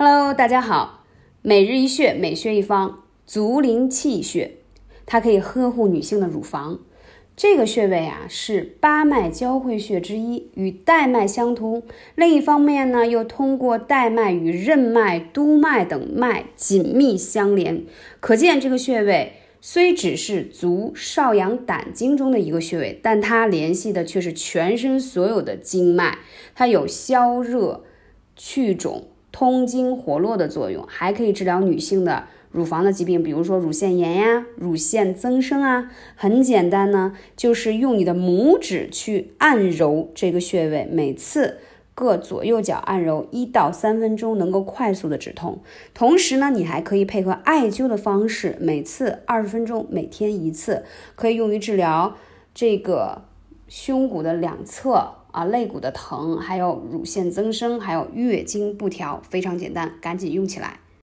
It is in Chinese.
Hello，大家好。每日一穴，每穴一方，足临气穴，它可以呵护女性的乳房。这个穴位啊，是八脉交汇穴之一，与带脉相通。另一方面呢，又通过带脉与任脉、督脉等脉紧密相连。可见这个穴位虽只是足少阳胆经中的一个穴位，但它联系的却是全身所有的经脉，它有消热、去肿。通经活络的作用，还可以治疗女性的乳房的疾病，比如说乳腺炎呀、乳腺增生啊。很简单呢，就是用你的拇指去按揉这个穴位，每次各左右脚按揉一到三分钟，能够快速的止痛。同时呢，你还可以配合艾灸的方式，每次二十分钟，每天一次，可以用于治疗这个胸骨的两侧。啊，肋骨的疼，还有乳腺增生，还有月经不调，非常简单，赶紧用起来。